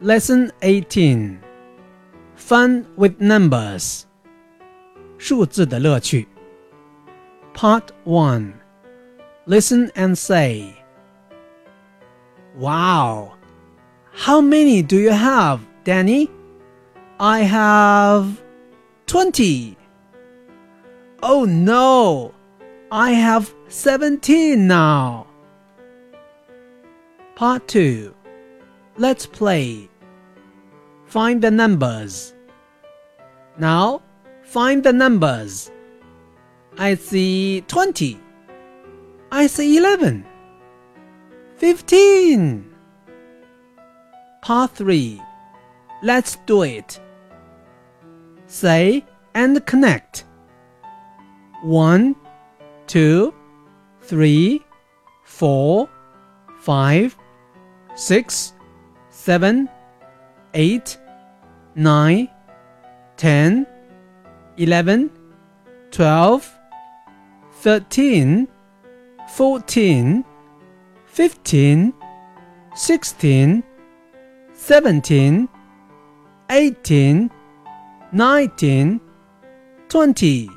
Lesson 18 Fun with Numbers 数字的乐趣 Part 1 Listen and say Wow! How many do you have, Danny? I have 20. Oh no! I have 17 now. Part 2 Let's play. Find the numbers. Now, find the numbers. I see 20. I see 11. 15. Part 3. Let's do it. Say and connect. 1, 2, 3, 4, 5, 6, seven, eight, nine, ten, eleven, twelve, thirteen, fourteen, fifteen, sixteen, seventeen, eighteen, nineteen, twenty.